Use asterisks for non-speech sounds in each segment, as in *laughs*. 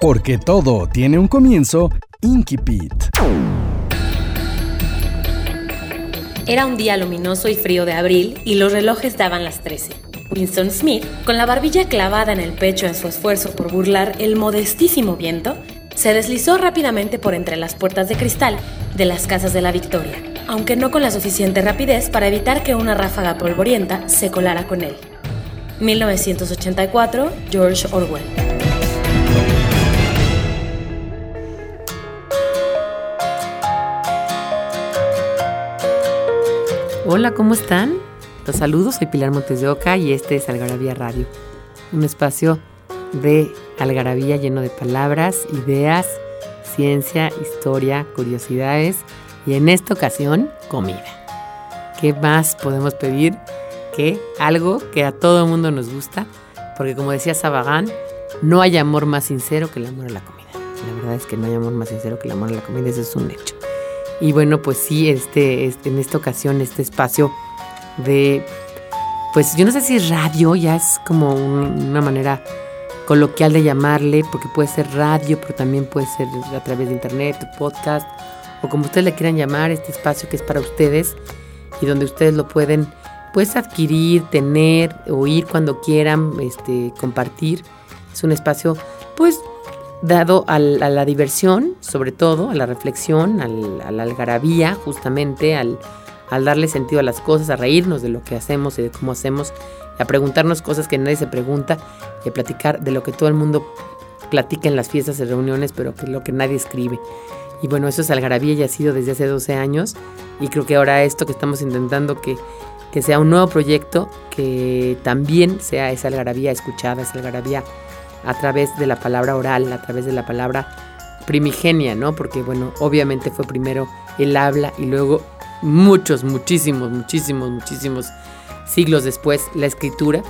Porque todo tiene un comienzo, Inkipit. Era un día luminoso y frío de abril y los relojes daban las 13. Winston Smith, con la barbilla clavada en el pecho en su esfuerzo por burlar el modestísimo viento, se deslizó rápidamente por entre las puertas de cristal de las casas de la Victoria, aunque no con la suficiente rapidez para evitar que una ráfaga polvorienta se colara con él. 1984, George Orwell. Hola, ¿cómo están? Los saludos, soy Pilar Montes de Oca y este es Algarabía Radio, un espacio de algarabía lleno de palabras, ideas, ciencia, historia, curiosidades y en esta ocasión comida. ¿Qué más podemos pedir que algo que a todo el mundo nos gusta? Porque como decía Sabagán, no hay amor más sincero que el amor a la comida. La verdad es que no hay amor más sincero que el amor a la comida, eso es un hecho. Y bueno, pues sí, este, este en esta ocasión este espacio de, pues yo no sé si radio, ya es como una manera coloquial de llamarle, porque puede ser radio, pero también puede ser a través de internet, podcast, o como ustedes le quieran llamar, este espacio que es para ustedes y donde ustedes lo pueden pues adquirir, tener, oír cuando quieran, este, compartir. Es un espacio pues dado a la diversión, sobre todo, a la reflexión, a la algarabía, justamente, al, al darle sentido a las cosas, a reírnos de lo que hacemos y de cómo hacemos, a preguntarnos cosas que nadie se pregunta y a platicar de lo que todo el mundo platica en las fiestas y reuniones, pero que es lo que nadie escribe. Y bueno, eso es Algarabía y ha sido desde hace 12 años y creo que ahora esto que estamos intentando que, que sea un nuevo proyecto, que también sea esa Algarabía escuchada, esa Algarabía a través de la palabra oral, a través de la palabra primigenia, ¿no? Porque bueno, obviamente fue primero el habla y luego muchos, muchísimos, muchísimos, muchísimos siglos después la escritura.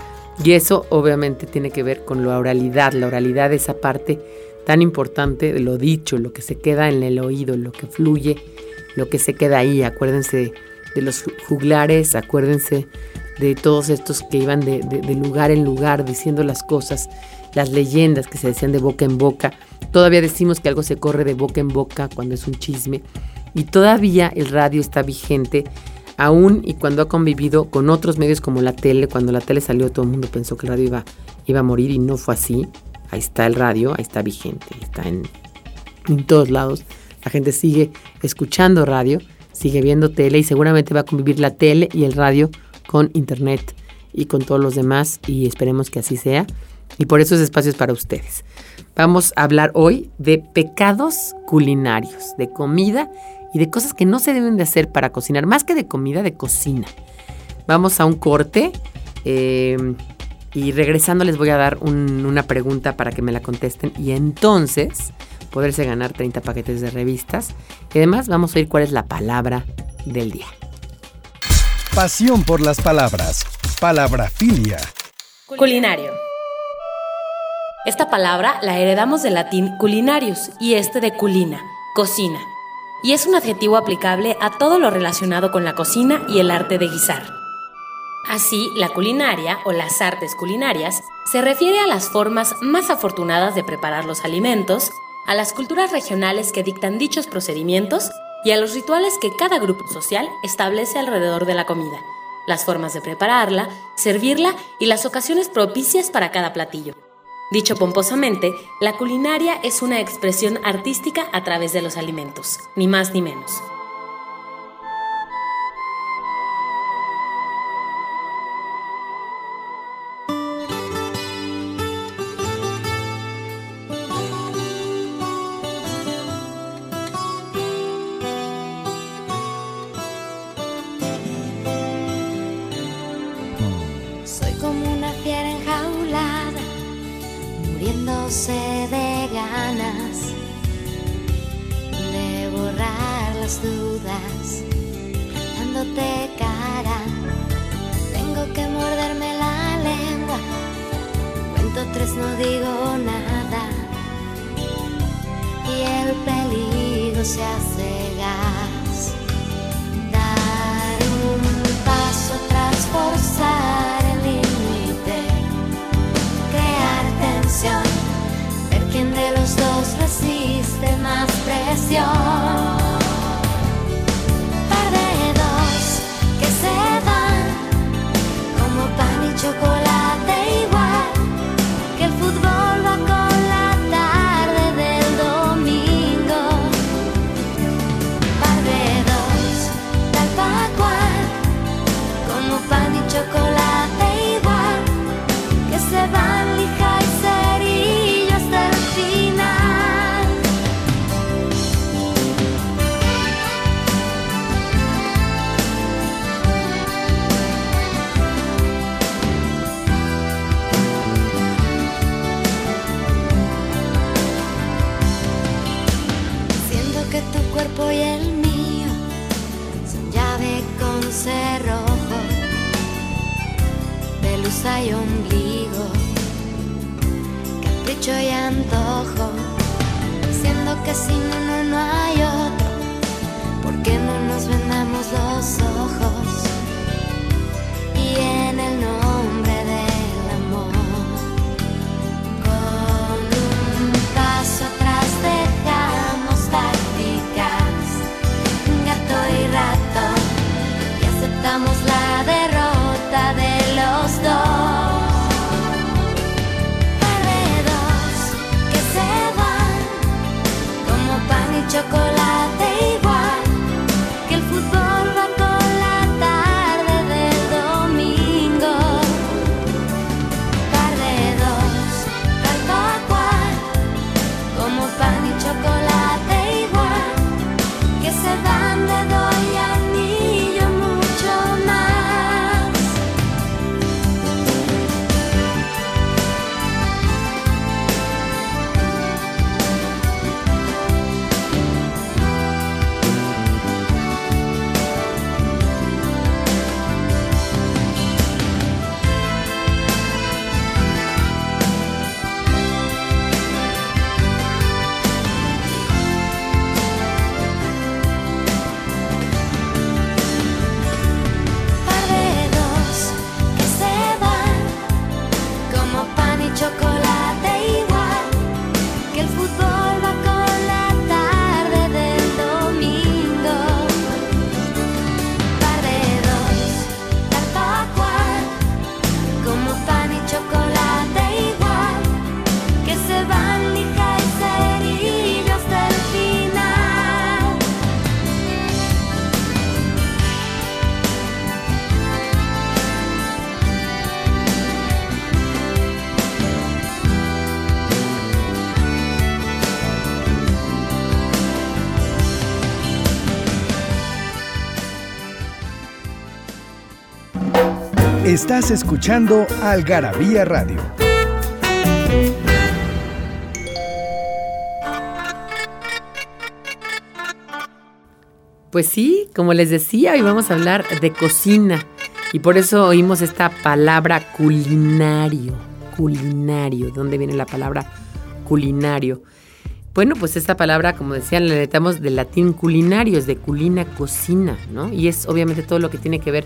Y eso obviamente tiene que ver con la oralidad, la oralidad esa parte tan importante de lo dicho, lo que se queda en el oído, lo que fluye, lo que se queda ahí. Acuérdense de los juglares, acuérdense de todos estos que iban de, de lugar en lugar diciendo las cosas, las leyendas que se decían de boca en boca. Todavía decimos que algo se corre de boca en boca cuando es un chisme. Y todavía el radio está vigente, aún y cuando ha convivido con otros medios como la tele. Cuando la tele salió todo el mundo pensó que el radio iba, iba a morir y no fue así. Ahí está el radio, ahí está vigente, está en, en todos lados. La gente sigue escuchando radio, sigue viendo tele y seguramente va a convivir la tele y el radio con internet y con todos los demás y esperemos que así sea. Y por eso ese espacio es para ustedes. Vamos a hablar hoy de pecados culinarios, de comida y de cosas que no se deben de hacer para cocinar, más que de comida, de cocina. Vamos a un corte eh, y regresando les voy a dar una pregunta para que me la contesten y entonces poderse ganar 30 paquetes de revistas. Y además vamos a oír cuál es la palabra del día. Pasión por las palabras. Palabrafilia. Culinario. Esta palabra la heredamos del latín culinarius y este de culina, cocina, y es un adjetivo aplicable a todo lo relacionado con la cocina y el arte de guisar. Así, la culinaria o las artes culinarias se refiere a las formas más afortunadas de preparar los alimentos, a las culturas regionales que dictan dichos procedimientos y a los rituales que cada grupo social establece alrededor de la comida, las formas de prepararla, servirla y las ocasiones propicias para cada platillo. Dicho pomposamente, la culinaria es una expresión artística a través de los alimentos, ni más ni menos. Las dudas, dándote cara. Tengo que morderme la lengua, cuento tres, no digo nada. Y el peligro se hace gas. Dar un paso tras forzar el límite, crear tensión, ver quién de los dos resiste más presión. Estás escuchando Algarabía Radio. Pues sí, como les decía, hoy vamos a hablar de cocina. Y por eso oímos esta palabra culinario. Culinario. ¿De dónde viene la palabra culinario? Bueno, pues esta palabra, como decían, la necesitamos del latín culinario, es de culina, cocina, ¿no? Y es obviamente todo lo que tiene que ver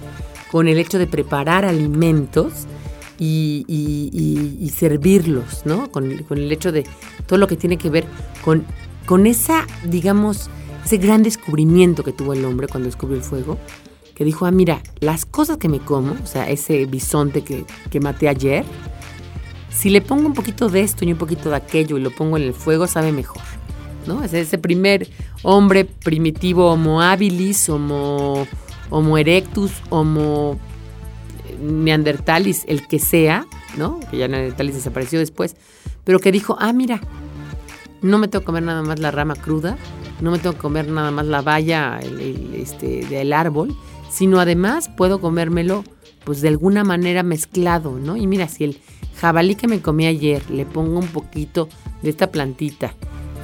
el hecho de preparar alimentos y, y- y- y servirlos, ¿no? Con, con el hecho de todo lo que tiene que ver con, con esa, digamos, ese gran descubrimiento que tuvo el hombre cuando descubrió el fuego, que dijo, ah, mira, las cosas que me como, o sea, ese bisonte que, que maté ayer, si le pongo un poquito de esto y un poquito de aquello y lo pongo en el fuego, sabe mejor. ¿No? Es ese primer hombre primitivo, Homo habilis, Homo, homo erectus, Homo neandertalis, el que sea, ¿no? Que ya neandertalis desapareció después, pero que dijo, ah, mira, no me tengo que comer nada más la rama cruda, no me tengo que comer nada más la valla el- este, del árbol, sino además puedo comérmelo pues de alguna manera mezclado, ¿no? Y mira, si el jabalí que me comí ayer le pongo un poquito de esta plantita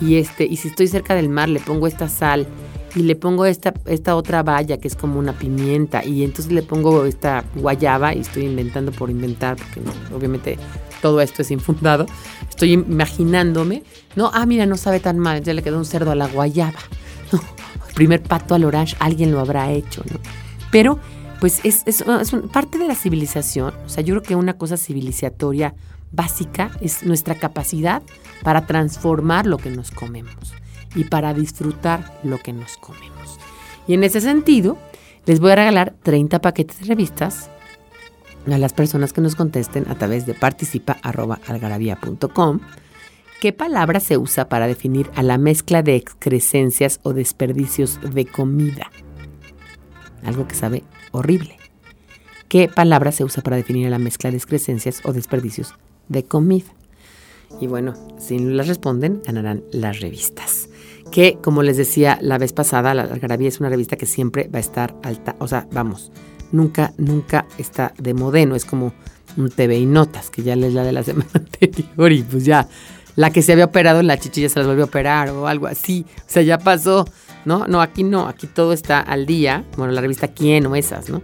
y este y si estoy cerca del mar le pongo esta sal y le pongo esta, esta otra valla que es como una pimienta y entonces le pongo esta guayaba y estoy inventando por inventar, porque obviamente todo esto es infundado, estoy imaginándome, no, ah, mira, no sabe tan mal, ya le quedó un cerdo a la guayaba, no, el *laughs* primer pato al orange, alguien lo habrá hecho, ¿no? Pero, pues es, es, es parte de la civilización, o sea, yo creo que una cosa civilizatoria básica es nuestra capacidad para transformar lo que nos comemos y para disfrutar lo que nos comemos. Y en ese sentido, les voy a regalar 30 paquetes de revistas a las personas que nos contesten a través de participa.algarabía.com qué palabra se usa para definir a la mezcla de excrescencias o desperdicios de comida. Algo que sabe horrible. ¿Qué palabra se usa para definir a la mezcla de excrescencias o desperdicios de comida? Y bueno, si no las responden, ganarán las revistas. Que, como les decía la vez pasada, la Algarabía es una revista que siempre va a estar alta. O sea, vamos, nunca, nunca está de modeno. Es como un TV y notas, que ya les la de la *laughs* semana anterior y pues ya la que se había operado en la chichilla se las volvió a operar o algo así. O sea, ya pasó, ¿no? No, aquí no, aquí todo está al día. Bueno, la revista Quién o esas, ¿no?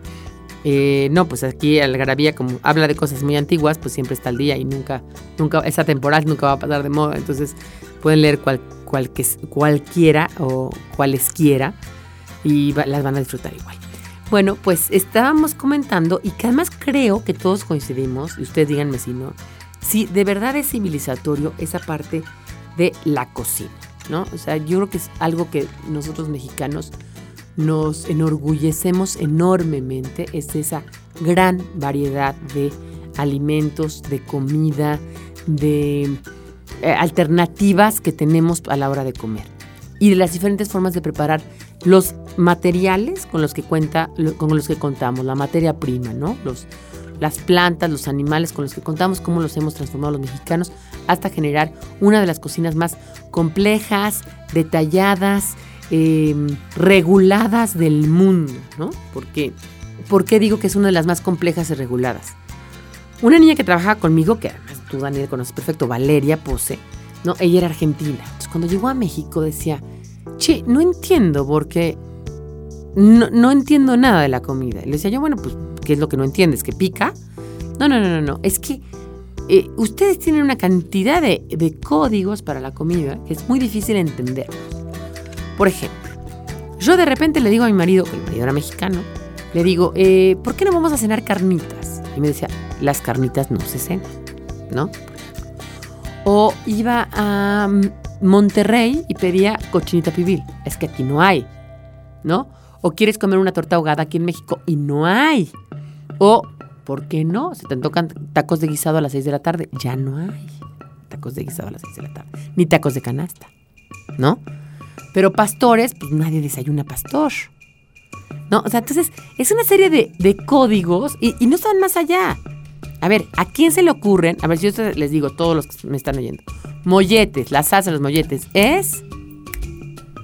Eh, no, pues aquí Algarabía, como habla de cosas muy antiguas, pues siempre está al día y nunca, nunca, esa temporal nunca va a pasar de moda. Entonces pueden leer cual, cual, cualquiera o cualesquiera y las van a disfrutar igual. Bueno, pues estábamos comentando y que además creo que todos coincidimos, y ustedes díganme si no, si de verdad es civilizatorio esa parte de la cocina, ¿no? O sea, yo creo que es algo que nosotros mexicanos nos enorgullecemos enormemente, es esa gran variedad de alimentos, de comida, de eh, alternativas que tenemos a la hora de comer y de las diferentes formas de preparar los materiales con los que cuenta con los que contamos, la materia prima, ¿no? Los, las plantas, los animales con los que contamos, cómo los hemos transformado los mexicanos hasta generar una de las cocinas más complejas, detalladas, em, reguladas del mundo, ¿no? Porque, ¿Por qué digo que es una de las más complejas y reguladas? Una niña que trabajaba conmigo, que además tú, Daniel, conoces perfecto, Valeria Pose, ¿no? Ella era argentina. Entonces, cuando llegó a México decía, che, no entiendo porque no, no entiendo nada de la comida. Y le decía yo, bueno, pues, ¿qué es lo que no entiendes? ¿Que pica? No, no, no, no, no. Es que eh, ustedes tienen una cantidad de, códigos para la comida que es muy difícil entender. Por ejemplo, yo de repente le digo a mi marido, que el marido era mexicano, le digo, eh, ¿por qué no vamos a cenar carnitas? Y me decía, las carnitas no se cenan, ¿no? O iba a Monterrey y pedía cochinita pibil. Es que aquí no hay, ¿no? O quieres comer una torta ahogada aquí en México y no hay. O, ¿por qué no? Se te tocan tacos de guisado a las 6 de la tarde. Ya no hay tacos de guisado a las 6 de la tarde. Ni tacos de canasta, ¿no? Pero pastores, pues nadie desayuna pastor. ¿No? O sea, entonces es una serie de, códigos y, no están más allá. A ver, ¿a quién se le ocurren? A ver, si yo les digo, todos los que me están oyendo. Molletes, la salsa de los molletes es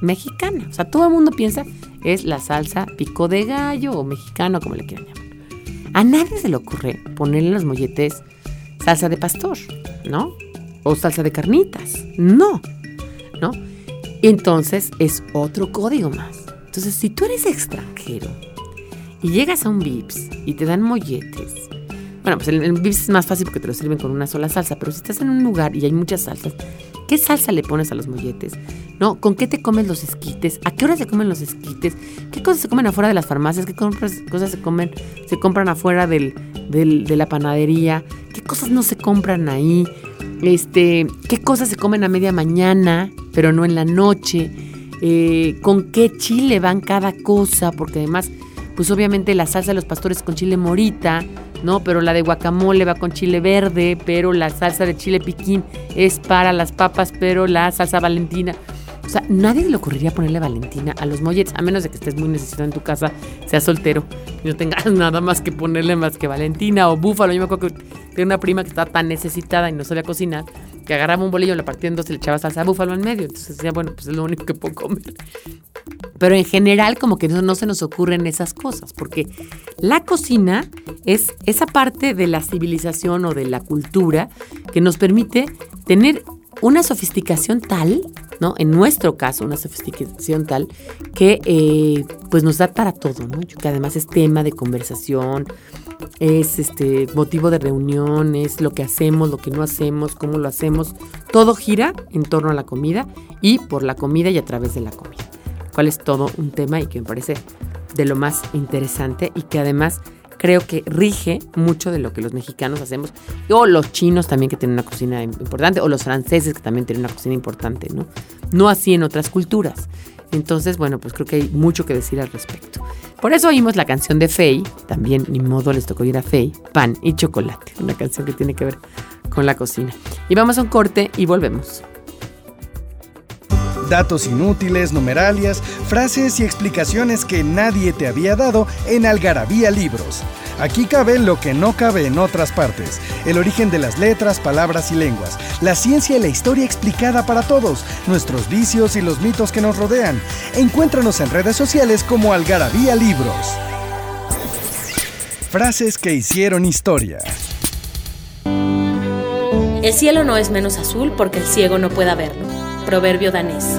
mexicana. O sea, todo el mundo piensa es la salsa pico de gallo o mexicano, como le quieran llamar. A nadie se le ocurre ponerle los molletes salsa de pastor, ¿no? O salsa de carnitas. No, ¿no? Entonces es otro código más. Entonces, si tú eres extranjero y llegas a un Vips y te dan molletes, bueno, pues el, Vips es más fácil porque te lo sirven con una sola salsa, pero si estás en un lugar y hay muchas salsas, ¿qué salsa le pones a los molletes? ¿No? ¿Con qué te comes los esquites? ¿A qué hora se comen los esquites? ¿Qué cosas se comen afuera de las farmacias? ¿Qué cosas se comen, se compran afuera del, de la panadería? ¿Qué cosas no se compran ahí? Este, ¿qué cosas se comen a media mañana, pero no en la noche? Eh, con qué chile van cada cosa, porque además, pues obviamente la salsa de los pastores con chile morita, ¿no? Pero la de guacamole va con chile verde, pero la salsa de chile piquín es para las papas, pero la salsa valentina. O sea, nadie le ocurriría ponerle Valentina a los molletes, a menos de que estés muy necesitado en tu casa, seas soltero y no tengas *laughs* nada más que ponerle más que Valentina o búfalo. Yo me acuerdo que tenía una prima que estaba tan necesitada y no sabía cocinar que agarraba un bolillo, lo partía en dos y le echaba salsa búfalo en medio. Entonces decía, bueno, pues es lo único que puedo comer. Pero en general como que no, no se nos ocurren esas cosas, porque la cocina es esa parte de la civilización o de la cultura que nos permite tener una sofisticación tal, ¿no? En nuestro caso, una sofisticación tal que eh, pues nos da para todo, ¿no? Que además es tema de conversación, es este motivo de reunión, es lo que hacemos, lo que no hacemos, cómo lo hacemos. Todo gira en torno a la comida y por la comida y a través de la comida. Cuál es todo un tema y que me parece de lo más interesante y que además creo que rige mucho de lo que los mexicanos hacemos, o los chinos también que tienen una cocina importante, o los franceses que también tienen una cocina importante, ¿no? No así en otras culturas. Entonces, bueno, pues creo que hay mucho que decir al respecto. Por eso oímos la canción de Fey, también ni modo les tocó ir a Fey, Pan y Chocolate, una canción que tiene que ver con la cocina. Y vamos a un corte y volvemos. Datos inútiles, numeralias, frases y explicaciones que nadie te había dado en Algarabía Libros. Aquí cabe lo que no cabe en otras partes, el origen de las letras, palabras y lenguas, la ciencia y la historia explicada para todos, nuestros vicios y los mitos que nos rodean. Encuéntranos en redes sociales como Algarabía Libros. Frases que hicieron historia. El cielo no es menos azul porque el ciego no pueda verlo. Proverbio danés.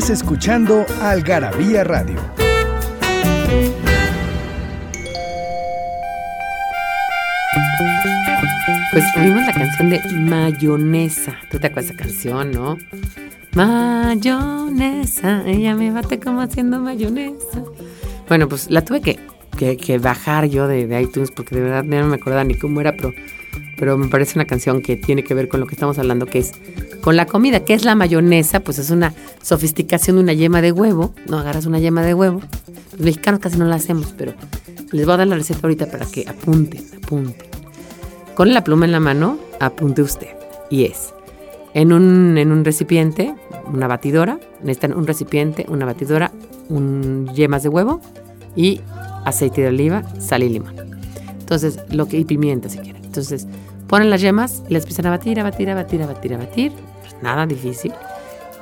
Estás escuchando Algarabía Radio. Pues oímos la canción de Mayonesa. ¿Tú te acuerdas de esa canción, no? Mayonesa, ella me bate como haciendo mayonesa. Bueno, pues la tuve que, que, bajar yo de, iTunes porque de verdad no me acordaba ni cómo era, pero, pero me parece una canción que tiene que ver con lo que estamos hablando, que es con la comida. ¿Qué es la mayonesa? Pues es una sofisticación de una yema de huevo. No agarras una yema de huevo. Los mexicanos casi no la hacemos, pero les voy a dar la receta ahorita para que apunten, apunten. Con la pluma en la mano, apunte usted. Y es en un, en un recipiente, una batidora, necesitan un recipiente, una batidora, un yemas de huevo y aceite de oliva, sal y limón. Entonces, lo que y pimienta si quieren. Entonces, ponen las yemas y las empiezan a batir, a batir, a batir, a batir, a batir. Nada difícil.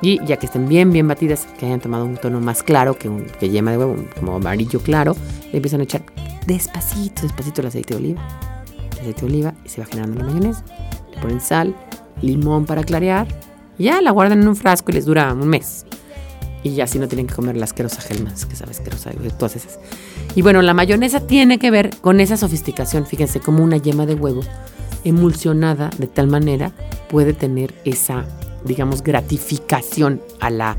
Y ya que estén bien, bien batidas, que hayan tomado un tono más claro que, un, que yema de huevo, como amarillo claro, le empiezan a echar despacito, despacito el aceite de oliva. El aceite de oliva y se va generando la mayonesa. Le ponen sal, limón para clarear. Y ya la guardan en un frasco y les dura un mes. Y ya así no tienen que comer la asquerosa gelmas, que sabes asquerosa, todas esas. Y bueno, la mayonesa tiene que ver con esa sofisticación. Fíjense, como una yema de huevo emulsionada de tal manera puede tener esa, digamos, gratificación a la,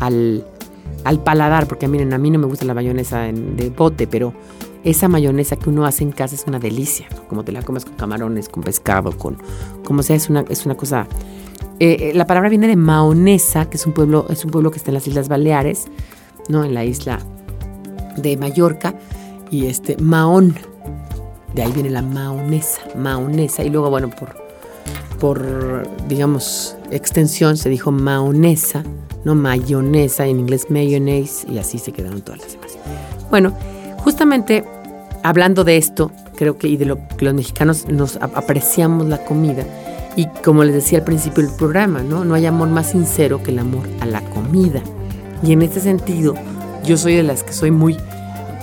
al, al paladar. Porque miren, a mí no me gusta la mayonesa de bote, pero esa mayonesa que uno hace en casa es una delicia, como te la comes con camarones, con pescado, con como sea, es una, es una cosa. Eh, eh, la palabra viene de Maonesa, que es un pueblo, es un pueblo que está en las Islas Baleares, ¿no? En la isla de Mallorca, y este Maón, de ahí viene la maonesa, maonesa, y luego, bueno, por, por digamos, extensión se dijo maonesa, no mayonesa, en inglés mayonnaise, y así se quedaron todas las demás. Bueno, Justamente hablando de esto, creo que y de lo que los mexicanos nos apreciamos la comida y como les decía al principio del programa, ¿no? No hay amor más sincero que el amor a la comida. Y en este sentido, yo soy de las que soy muy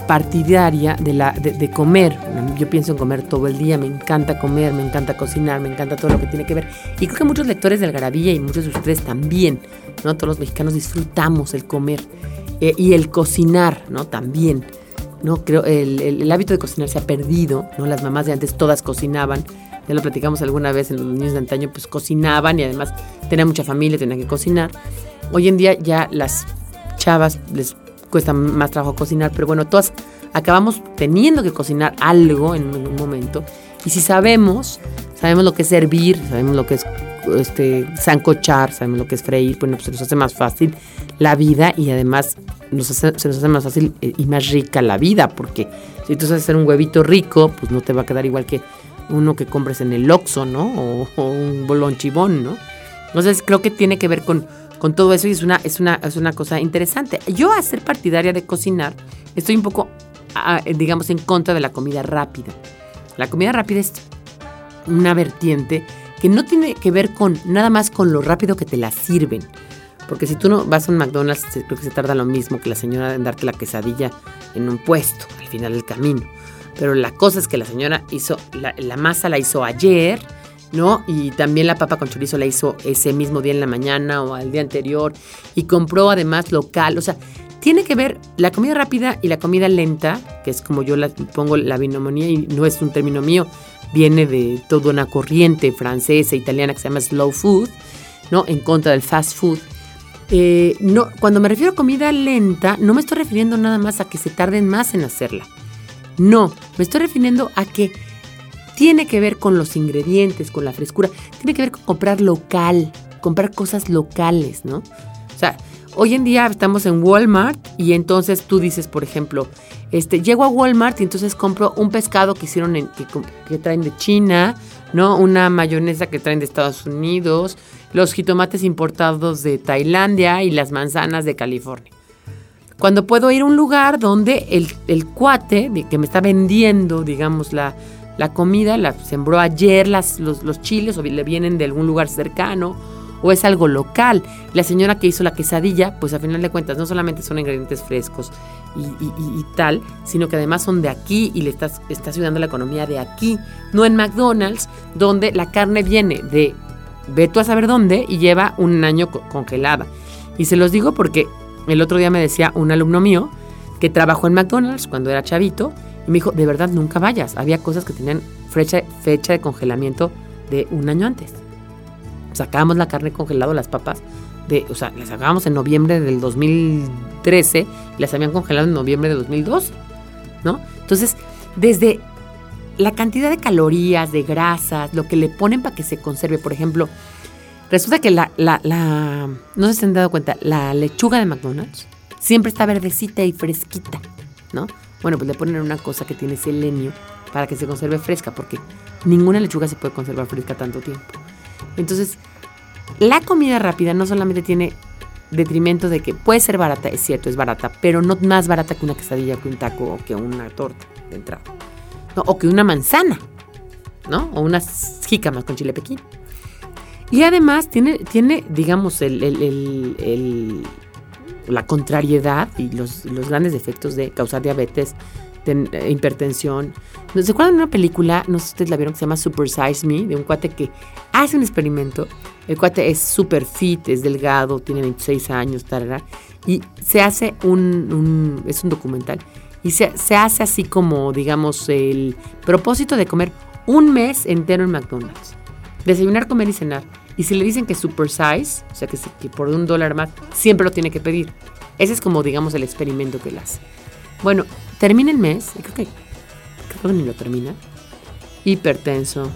partidaria de, la, de, comer. Yo pienso en comer todo el día, me encanta comer, me encanta cocinar, me encanta todo lo que tiene que ver. Y creo que muchos lectores del Algarabía y muchos de ustedes también, ¿no? Todos los mexicanos disfrutamos el comer eh, y el cocinar, ¿no? También. ¿no? Creo el, el, hábito de cocinar se ha perdido, ¿no? Las mamás de antes todas cocinaban, ya lo platicamos alguna vez en los niños de antaño, pues cocinaban y además tenían mucha familia, tenían que cocinar. Hoy en día ya las chavas les cuesta más trabajo cocinar, pero bueno, todas acabamos teniendo que cocinar algo en un momento. Y si sabemos, sabemos lo que es servir, sabemos lo que es este, sancochar, sabemos lo que es freír, bueno, pues se nos hace más fácil la vida y además se nos hace más fácil eh, y más rica la vida, porque si tú sabes hacer un huevito rico, pues no te va a quedar igual que uno que compres en el Oxxo, ¿no? O, un bolón chibón, ¿no? Entonces creo que tiene que ver con, con todo eso y es una, es, una, es una cosa interesante. Yo a ser partidaria de cocinar, estoy un poco, digamos, en contra de la comida rápida. La comida rápida es una vertiente que no tiene que ver con nada más con lo rápido que te la sirven. Porque si tú no vas a un McDonald's, creo que se tarda lo mismo que la señora en darte la quesadilla en un puesto, al final del camino. Pero la cosa es que la señora hizo, la, masa la hizo ayer, ¿no? Y también la papa con chorizo la hizo ese mismo día en la mañana o al día anterior. Y compró además local. O sea, tiene que ver la comida rápida y la comida lenta, que es como yo la, pongo la binomonía y no es un término mío, viene de toda una corriente francesa, italiana que se llama slow food, ¿no? En contra del fast food. Eh, no, cuando me refiero a comida lenta, no me estoy refiriendo nada más a que se tarden más en hacerla. No, me estoy refiriendo a que tiene que ver con los ingredientes, con la frescura, tiene que ver con comprar local, comprar cosas locales, ¿no? O sea, hoy en día estamos en Walmart y entonces tú dices, por ejemplo, este, llego a Walmart y entonces compro un pescado que hicieron en, que, que traen de China, ¿no? Una mayonesa que traen de Estados Unidos, los jitomates importados de Tailandia y las manzanas de California. Cuando puedo ir a un lugar donde el, cuate que me está vendiendo, digamos, la, la comida, la sembró ayer las, los, chiles o le vienen de algún lugar cercano, o es algo local. La señora que hizo la quesadilla, pues a final de cuentas no solamente son ingredientes frescos y, tal, sino que además son de aquí y le estás, estás ayudando a la economía de aquí, no en McDonald's, donde la carne viene de ve a saber dónde y lleva un año congelada. Y se los digo porque el otro día me decía un alumno mío que trabajó en McDonald's cuando era chavito y me dijo, de verdad nunca vayas. Había cosas que tenían fecha, fecha de congelamiento de un año antes. Sacábamos la carne congelada, las papas, de, o sea, las sacábamos en noviembre del 2013 y las habían congelado en noviembre de 2012, ¿no? Entonces, desde la cantidad de calorías, de grasas, lo que le ponen para que se conserve, por ejemplo, resulta que la, la, la, no se han dado cuenta, la lechuga de McDonald's siempre está verdecita y fresquita, ¿no? Bueno, pues le ponen una cosa que tiene selenio para que se conserve fresca, porque ninguna lechuga se puede conservar fresca tanto tiempo. Entonces, la comida rápida no solamente tiene detrimento de que puede ser barata, es cierto, es barata, pero no más barata que una quesadilla, que un taco o que una torta de entrada o que una manzana, ¿no? O unas jícamas con chile pequín. Y además tiene, tiene digamos, el, la contrariedad y los, los, grandes efectos de causar diabetes, eh, hipertensión. ¿Se acuerdan de una película, no sé si ustedes la vieron, que se llama Super Size Me, de un cuate que hace un experimento? El cuate es super fit, es delgado, tiene 26 años, tarara, y se hace un, un es un documental y se, hace así como, digamos, el propósito de comer un mes entero en McDonald's. Desayunar, comer y cenar. Y si le dicen que super size, o sea que, que por un dólar más, siempre lo tiene que pedir. Ese es como, digamos, el experimento que él hace. Bueno, termina el mes, creo que, creo que ni lo termina. Hipertenso,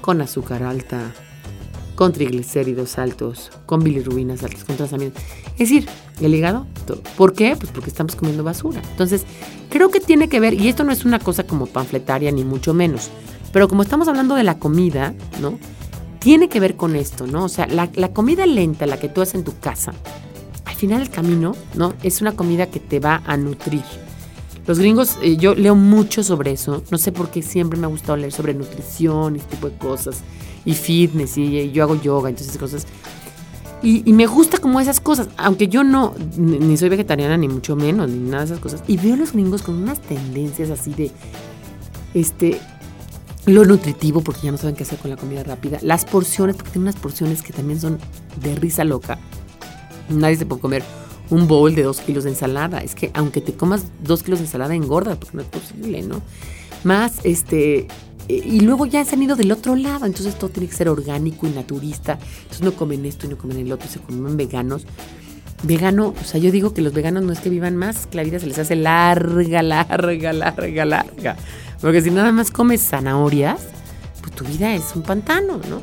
con azúcar alta, con triglicéridos altos, con bilirrubinas altas, con trazamiento. Es decir, el hígado, ¿por qué? Pues porque estamos comiendo basura. Entonces, creo que tiene que ver, y esto no es una cosa como panfletaria ni mucho menos, pero como estamos hablando de la comida, ¿no? Tiene que ver con esto, ¿no? O sea, la, comida lenta, la que tú haces en tu casa, al final del camino, ¿no? Es una comida que te va a nutrir. Los gringos, eh, yo leo mucho sobre eso, no sé por qué siempre me ha gustado leer sobre nutrición y este tipo de cosas y fitness y, yo hago yoga, entonces cosas. Y, me gusta como esas cosas, aunque yo no, ni, soy vegetariana ni mucho menos, ni nada de esas cosas. Y veo a los gringos con unas tendencias así de, este, lo nutritivo, porque ya no saben qué hacer con la comida rápida. Las porciones, porque tienen unas porciones que también son de risa loca. Nadie se puede comer un bowl de dos kilos de ensalada. Es que aunque te comas dos kilos de ensalada, engorda, porque no es posible, ¿no? Más, este, y luego ya se han ido del otro lado, entonces todo tiene que ser orgánico y naturista. Entonces no comen esto y no comen el otro, se comen veganos. Vegano, o sea, yo digo que los veganos no es que vivan más, que la vida se les hace larga, larga, larga, larga. Porque si nada más comes zanahorias, pues tu vida es un pantano, ¿no?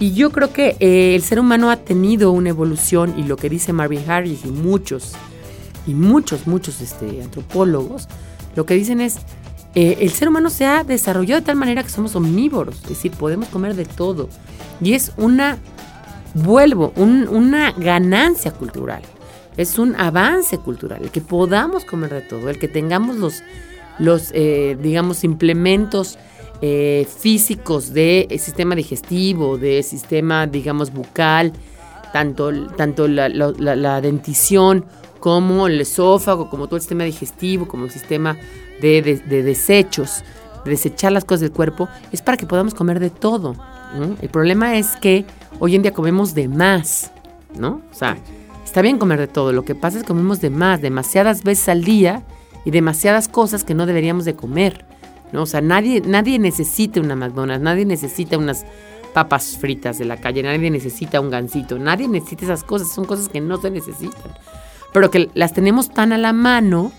Y yo creo que eh, el ser humano ha tenido una evolución y lo que dice Marvin Harris y muchos, y muchos, muchos este, antropólogos, lo que dicen es, eh, el ser humano se ha desarrollado de tal manera que somos omnívoros, es decir, podemos comer de todo. Y es una, vuelvo, una ganancia cultural, es un avance cultural, el que podamos comer de todo, el que tengamos los, los eh, digamos, implementos eh, físicos de sistema digestivo, de sistema, digamos, bucal, tanto, tanto la, la dentición como el esófago, como todo el sistema digestivo, como el sistema de, desechos, de desechar las cosas del cuerpo, es para que podamos comer de todo. El problema es que hoy en día comemos de más, ¿no? O sea, está bien comer de todo, lo que pasa es que comemos de más, demasiadas veces al día y demasiadas cosas que no deberíamos de comer, ¿no? O sea, nadie, nadie necesita una McDonald's, nadie necesita unas papas fritas de la calle, nadie necesita un gansito, nadie necesita esas cosas, son cosas que no se necesitan, pero que las tenemos tan a la mano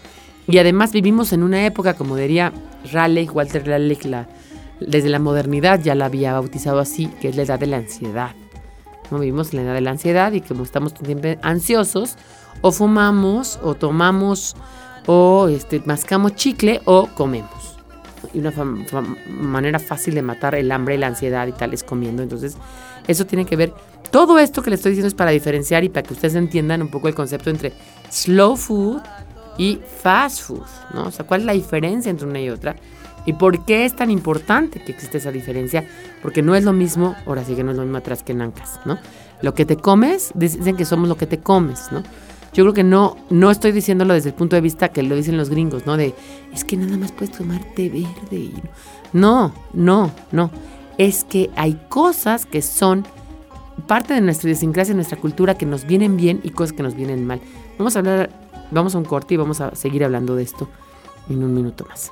y además vivimos en una época, como diría Raleigh, Walter Raleigh, la, desde la modernidad ya la había bautizado así, que es la edad de la ansiedad. ¿No? Vivimos en la edad de la ansiedad y como estamos siempre ansiosos, o fumamos, o tomamos, o este, mascamos chicle, o comemos. Y una manera fácil de matar el hambre y la ansiedad y tal es comiendo. Entonces, eso tiene que ver. Todo esto que le estoy diciendo es para diferenciar y para que ustedes entiendan un poco el concepto entre slow food y fast food, ¿no? O sea, ¿cuál es la diferencia entre una y otra? ¿Y por qué es tan importante que existe esa diferencia? Porque no es lo mismo, ahora sí que no es lo mismo atrás que en Ancas, ¿no? Lo que te comes, dicen que somos lo que te comes, ¿no? Yo creo que no, no estoy diciéndolo desde el punto de vista que lo dicen los gringos, ¿no? De, es que nada más puedes tomar té verde. No, no, no. Es que hay cosas que son parte de nuestra idiosincrasia, nuestra cultura, que nos vienen bien y cosas que nos vienen mal. Vamos a hablar, vamos a un corte y vamos a seguir hablando de esto en un minuto más.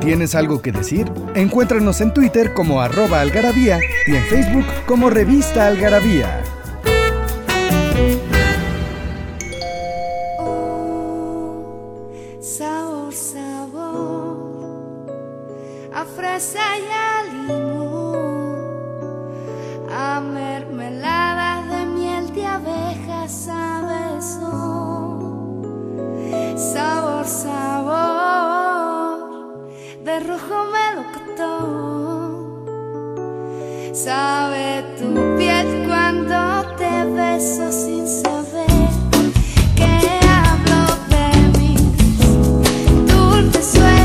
¿Tienes algo que decir? Encuéntranos en Twitter como arroba algarabía y en Facebook como revista algarabía. sabor, sabor, a fresa y a limón, a mermelada de miel de abeja, sabe Sabor, sabor, de rojo melocotón. Sabe tu piel cuando te beso sin saber que hablo de mis dulces sueños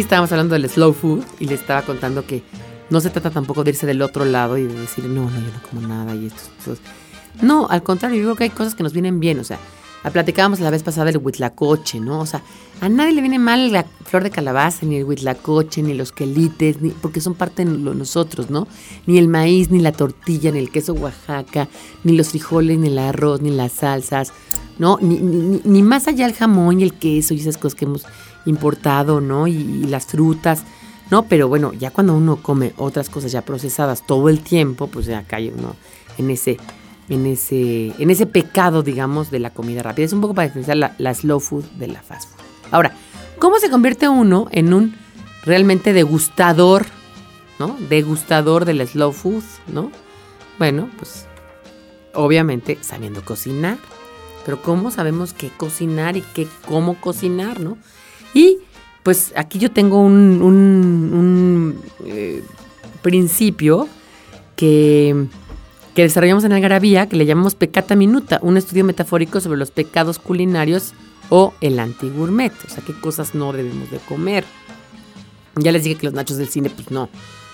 estábamos hablando del slow food y le estaba contando que no se trata tampoco de irse del otro lado y de decir, no, no, yo no como nada y esto. esto". No, al contrario, yo creo que hay cosas que nos vienen bien. O sea, la platicábamos la vez pasada del huitlacoche, ¿no? O sea, a nadie le viene mal la flor de calabaza, ni el huitlacoche, ni los quelites, ni, porque son parte de nosotros, ¿no? Ni el maíz, ni la tortilla, ni el queso Oaxaca, ni los frijoles, ni el arroz, ni las salsas, ¿no? Ni- ni- ni más allá el jamón y el queso y esas cosas que hemos importado, ¿no? Y, las frutas, ¿no? Pero bueno, ya cuando uno come otras cosas ya procesadas todo el tiempo, pues ya cae uno en ese, en ese, en ese pecado, digamos, de la comida rápida. Es un poco para diferenciar la, la slow food de la fast food. Ahora, ¿cómo se convierte uno en un realmente degustador, ¿no? Degustador de la slow food, ¿no? Bueno, pues obviamente sabiendo cocinar. Pero ¿cómo sabemos qué cocinar y qué cómo cocinar, no? Y pues aquí yo tengo un, eh, principio que, que desarrollamos en Algarabía, que le llamamos Pecata Minuta, un estudio metafórico sobre los pecados culinarios o el antigourmet, o sea, qué cosas no debemos de comer. Ya les dije que los nachos del cine, pues no,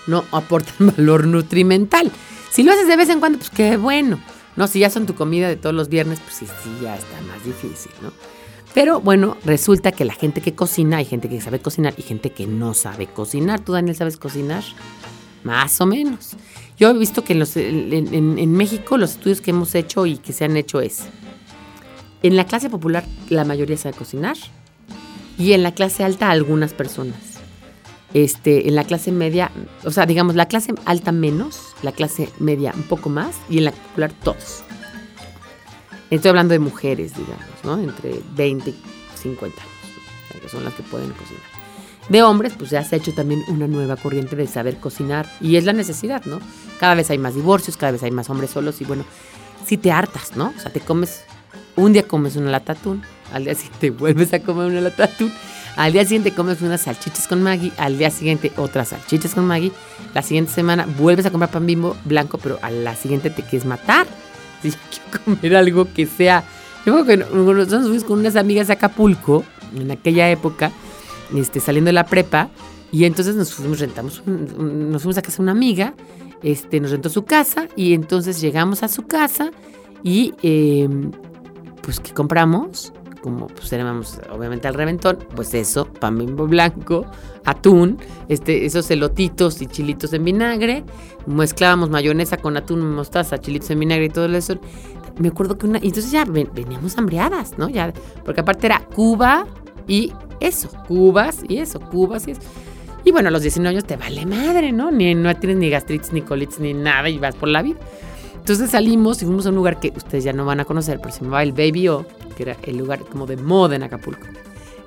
no aportan *laughs* valor nutrimental. Si lo haces de vez en cuando, pues qué bueno. No, si ya son tu comida de todos los viernes, pues sí, sí, ya está más difícil, ¿no? Pero bueno, resulta que la gente que cocina, hay gente que sabe cocinar y gente que no sabe cocinar. ¿Tú, Daniel, sabes cocinar? Más o menos. Yo he visto que en, México los estudios que hemos hecho y que se han hecho es, en la clase popular la mayoría sabe cocinar y en la clase alta algunas personas. Este, en la clase media, o sea, digamos, la clase alta menos, la clase media un poco más y en la popular todos. Estoy hablando de mujeres, digamos, ¿no? Entre 20 y 50 años, que son las que pueden cocinar. De hombres, pues ya se ha hecho también una nueva corriente de saber cocinar y es la necesidad, ¿no? Cada vez hay más divorcios, cada vez hay más hombres solos y bueno, si te hartas, ¿no? O sea, te comes, un día comes una lata de atún, al día siguiente *laughs* vuelves a comer una lata de atún, al día siguiente comes unas salchichas con Maggi, al día siguiente otras salchichas con Maggi, la siguiente semana vuelves a comprar pan bimbo blanco, pero a la siguiente te quieres matar. *laughs* Yo quiero comer algo que sea... Yo que nosotros nos fuimos con unas amigas a Acapulco, en aquella época, este, saliendo de la prepa, y entonces nos fuimos, rentamos, nos fuimos a casa de una amiga, este, nos rentó su casa, y entonces llegamos a su casa, y eh, pues, ¿qué compramos? Como pues éramos obviamente al reventón, pues eso, pan bimbo blanco, atún, este, esos elotitos y chilitos en vinagre, mezclábamos mayonesa con atún, mostaza, chilitos en vinagre y todo eso. Me acuerdo que una, y entonces ya ven- veníamos hambriadas, ¿no? Ya, porque aparte era Cuba y eso, cubas y eso, cubas y eso. Y bueno, a los 19 años te vale madre, ¿no? Ni, no tienes ni gastritis, ni colitis, ni nada y vas por la vida. Entonces salimos y fuimos a un lugar que ustedes ya no van a conocer, pero se llamaba el Baby O, que era el lugar como de moda en Acapulco.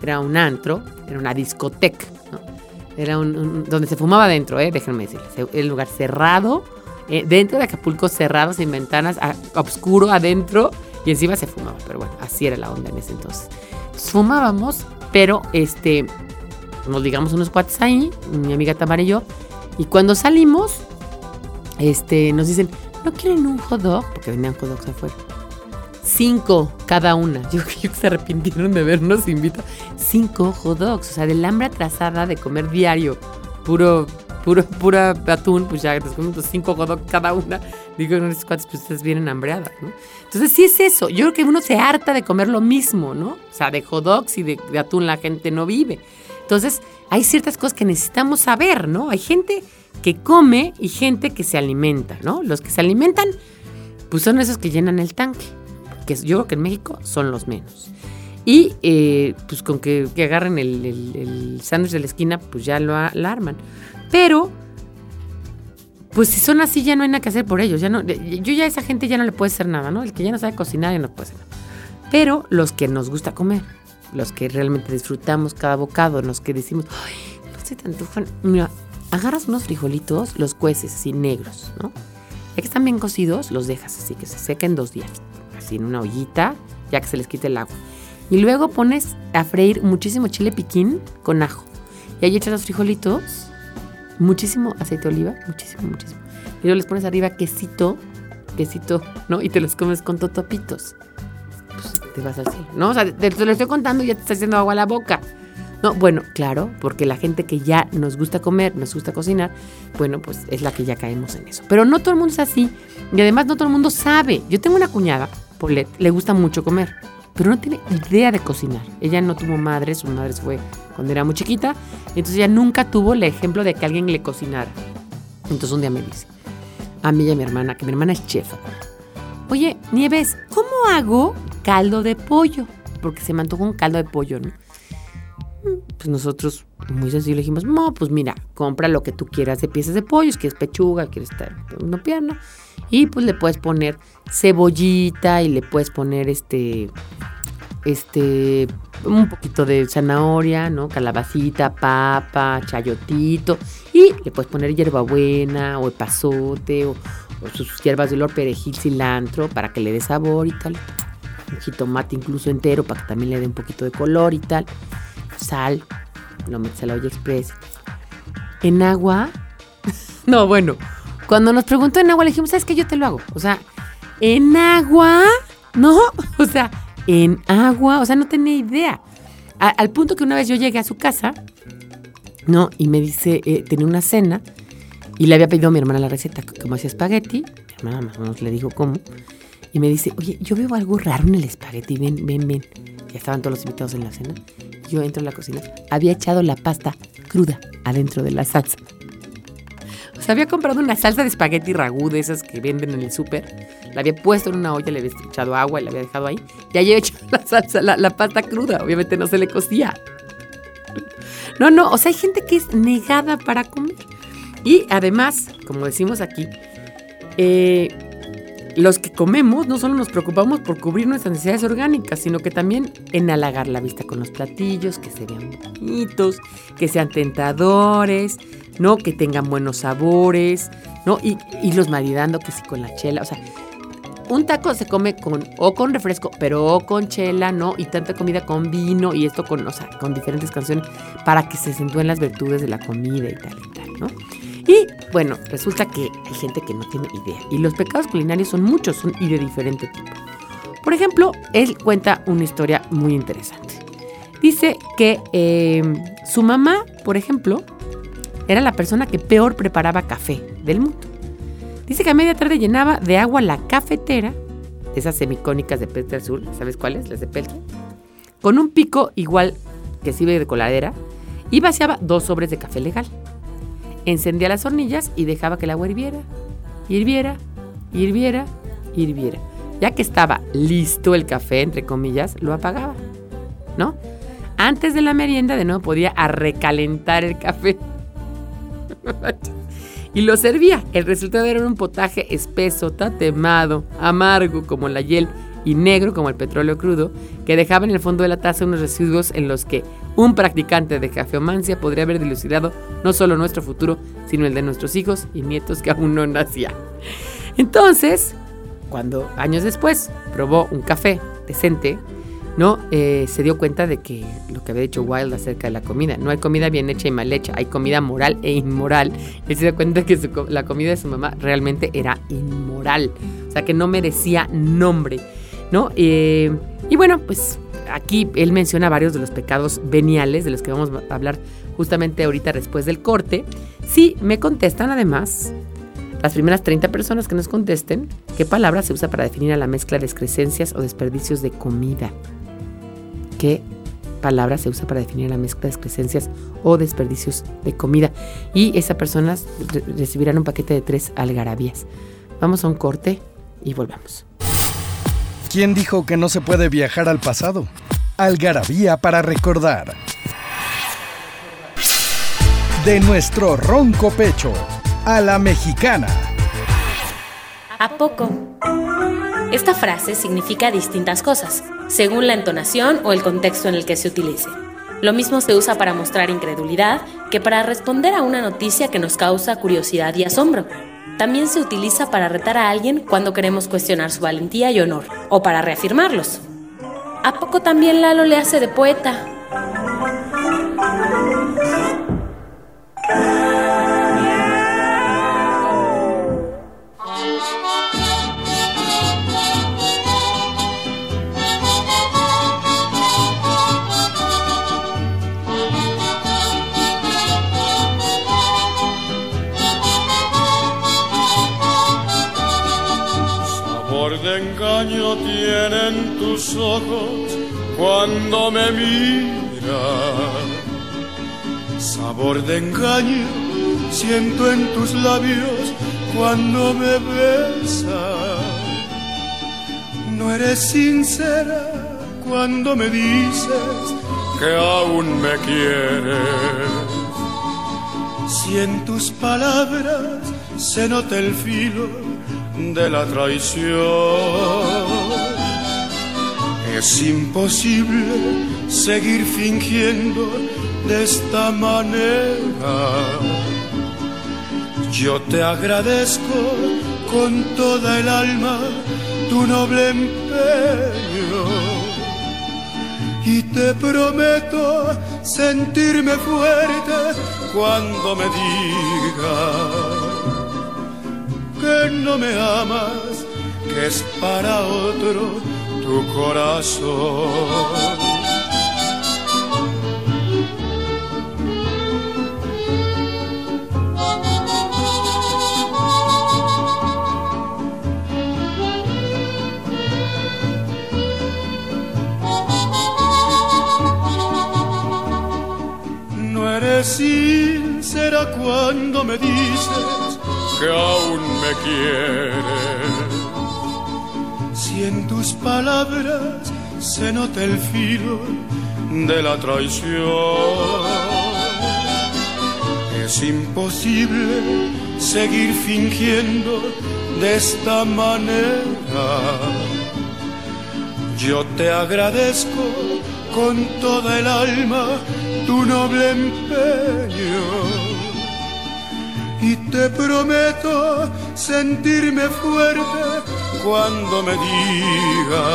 Era un antro, era una discoteca, ¿no? Era un, un- donde se fumaba adentro, ¿eh? déjenme decirles. Un lugar cerrado, eh, dentro de Acapulco, cerrado, sin ventanas, a- oscuro adentro, y encima se fumaba. Pero bueno, así era la onda en ese entonces. Fumábamos, pero este, nos ligamos unos cuates ahí, mi amiga Tamara y yo, y cuando salimos, este, nos dicen, ¿no quieren un hot dog? Porque vendían hot dogs afuera. Cinco cada una. Yo creo que se arrepintieron de vernos invita. Cinco hot. O sea, del hambre atrasada de comer diario. Puro, puro, pura atún. Pues ya nos comemos cinco hot cada una. Digo, no, estos cuates, pues ustedes vienen hambreadas, ¿no? Entonces, sí es eso. Yo creo que uno se harta de comer lo mismo, ¿no? O sea, de hot y de, de atún la gente no vive. Entonces, hay ciertas cosas que necesitamos saber, ¿no? Hay gente que come y gente que se alimenta, ¿no? Los que se alimentan, pues son esos que llenan el tanque. Que yo creo que en México son los menos. Y eh, pues con que, agarren el, el- el sándwich de la esquina, pues ya lo la arman. Pero, pues si son así, ya no hay nada que hacer por ellos. Ya no, yo ya a esa gente ya no le puede hacer nada, ¿no? El que ya no sabe cocinar ya no puede hacer nada. Pero los que nos gusta comer, los que realmente disfrutamos cada bocado, los que decimos, ay, no se te antojan. Mira, agarras unos frijolitos, los cueces así negros, ¿no? Ya que están bien cocidos, los dejas así, que se sequen dos días. Así en una ollita, ya que se les quite el agua. Y luego pones a freír muchísimo chile piquín con ajo. Y ahí echas los frijolitos, muchísimo aceite de oliva, muchísimo, muchísimo. Y luego les pones arriba quesito, quesito, ¿no? Y te los comes con totopitos. Pues te vas cielo, ¿no? O sea, te, te lo estoy contando y ya te está haciendo agua a la boca. No, bueno, claro, porque la gente que ya nos gusta comer, nos gusta cocinar, bueno, pues es la que ya caemos en eso. Pero no todo el mundo es así. Y además no todo el mundo sabe. Yo tengo una cuñada, Paulette, le gusta mucho comer, pero no tiene idea de cocinar. Ella no tuvo madre, su madre fue cuando era muy chiquita, entonces ella nunca tuvo el ejemplo de que alguien le cocinara. Entonces un día me dice, a mí y a mi hermana, que mi hermana es chef. Oye, Nieves, ¿cómo hago caldo de pollo? Porque se me un caldo de pollo, ¿no? Pues nosotros, muy sencillo, le dijimos, no, pues mira, compra lo que tú quieras de piezas de pollo, si quieres pechuga, quieres una pierna, y pues le puedes poner cebollita y le puedes poner este, este, un poquito de zanahoria, ¿no? Calabacita, papa, chayotito, y le puedes poner hierbabuena o epazote o, o sus hierbas de olor, perejil, cilantro, para que le dé sabor y tal. Un jitomate incluso entero para que también le dé un poquito de color y tal. Sal, lo metes a la olla express. En agua, *laughs* no, bueno, cuando nos preguntó en agua le dijimos, ¿sabes qué? Yo te lo hago. O sea, en agua, ¿no? *laughs* O sea, en agua, o sea, no tenía idea. Al punto que una vez yo llegué a su casa, ¿no? Y me dice, eh, tenía una cena y le había pedido a mi hermana la receta, como hacía espagueti. Mi hermana más o menos le dijo cómo. Y me dice, oye, yo veo algo raro en el espagueti, ven, ven, ven. Ya estaban todos los invitados en la cena. Yo entro a la cocina. Había echado la pasta cruda adentro de la salsa. Había comprado una salsa de espagueti ragú de esas que venden en el súper. La había puesto en una olla, le había echado agua y la había dejado ahí. Y había echado *laughs* la salsa, la, la pasta cruda. Obviamente no se le cocía. No, no, o sea, hay gente que es negada para comer. Y además, como decimos aquí, eh, los que comemos no solo nos preocupamos por cubrir nuestras necesidades orgánicas, sino que también en halagar la vista con los platillos, que se vean bonitos, que sean tentadores, ¿no? Que tengan buenos sabores, ¿no? Y, los maridando, que sí con la chela, o sea, un taco se come con o con refresco, pero o con chela, ¿no? Y tanta comida con vino y esto con, o sea, con diferentes canciones para que se acentúen las virtudes de la comida y tal y tal, ¿no? Y bueno, resulta que hay gente que no tiene idea. Y los pecados culinarios son muchos, son y de diferente tipo. Por ejemplo, él cuenta una historia muy interesante. Dice que eh, su mamá, por ejemplo, era la persona que peor preparaba café del mundo. Dice que a media tarde llenaba de agua la cafetera, esas semicónicas de Peltre Azul, ¿sabes cuáles? Las de Peltre. Con un pico igual que sirve de coladera y vaciaba dos sobres de café legal. Encendía las hornillas y dejaba que el agua hirviera, hirviera, hirviera, hirviera. Ya que estaba listo el café, entre comillas, lo apagaba, ¿no? Antes de la merienda de nuevo podía recalentar el café. *laughs* y lo servía. El resultado era un potaje espeso, tatemado, amargo como la hiel y negro como el petróleo crudo, que dejaba en el fondo de la taza unos residuos en los que un practicante de cafeomancia podría haber dilucidado no solo nuestro futuro, sino el de nuestros hijos y nietos que aún no nacían. Entonces, cuando años después probó un café decente, ¿no? Eh, se dio cuenta de que lo que había dicho Wilde acerca de la comida, no hay comida bien hecha y mal hecha, hay comida moral e inmoral. Él se dio cuenta que su co- la comida de su mamá realmente era inmoral, o sea que no merecía nombre, ¿no? Eh, y bueno, pues aquí él menciona varios de los pecados veniales de los que vamos a hablar justamente ahorita después del corte. Sí, me contestan además las primeras 30 personas que nos contesten qué palabra se usa para definir a la mezcla de excrescencias o desperdicios de comida. ¿Qué palabra se usa para definir la mezcla de excrescencias o desperdicios de comida? Y esas personas re- recibirán un paquete de tres algarabías. Vamos a un corte y volvemos. ¿Quién dijo que no se puede viajar al pasado? Algarabía para recordar. De nuestro ronco pecho a la mexicana. ¿A poco? Esta frase significa distintas cosas, según la entonación o el contexto en el que se utilice. Lo mismo se usa para mostrar incredulidad que para responder a una noticia que nos causa curiosidad y asombro. También se utiliza para retar a alguien cuando queremos cuestionar su valentía y honor, o para reafirmarlos. ¿A poco también Lalo le hace de poeta? Ojos cuando me miras. Sabor de engaño siento en tus labios cuando me besas. No eres sincera cuando me dices que aún me quieres. Si en tus palabras se nota el filo de la traición, es imposible seguir fingiendo de esta manera. Yo te agradezco con toda el alma tu noble empeño y te prometo sentirme fuerte cuando me digas que no me amas, que es para otro tu corazón. sincera cuando me dices que aún me quieres. Si en tus palabras se nota el filo de la traición, es imposible seguir fingiendo de esta manera. Yo te agradezco con toda el alma tu noble empeño y te prometo sentirme fuerte cuando me digas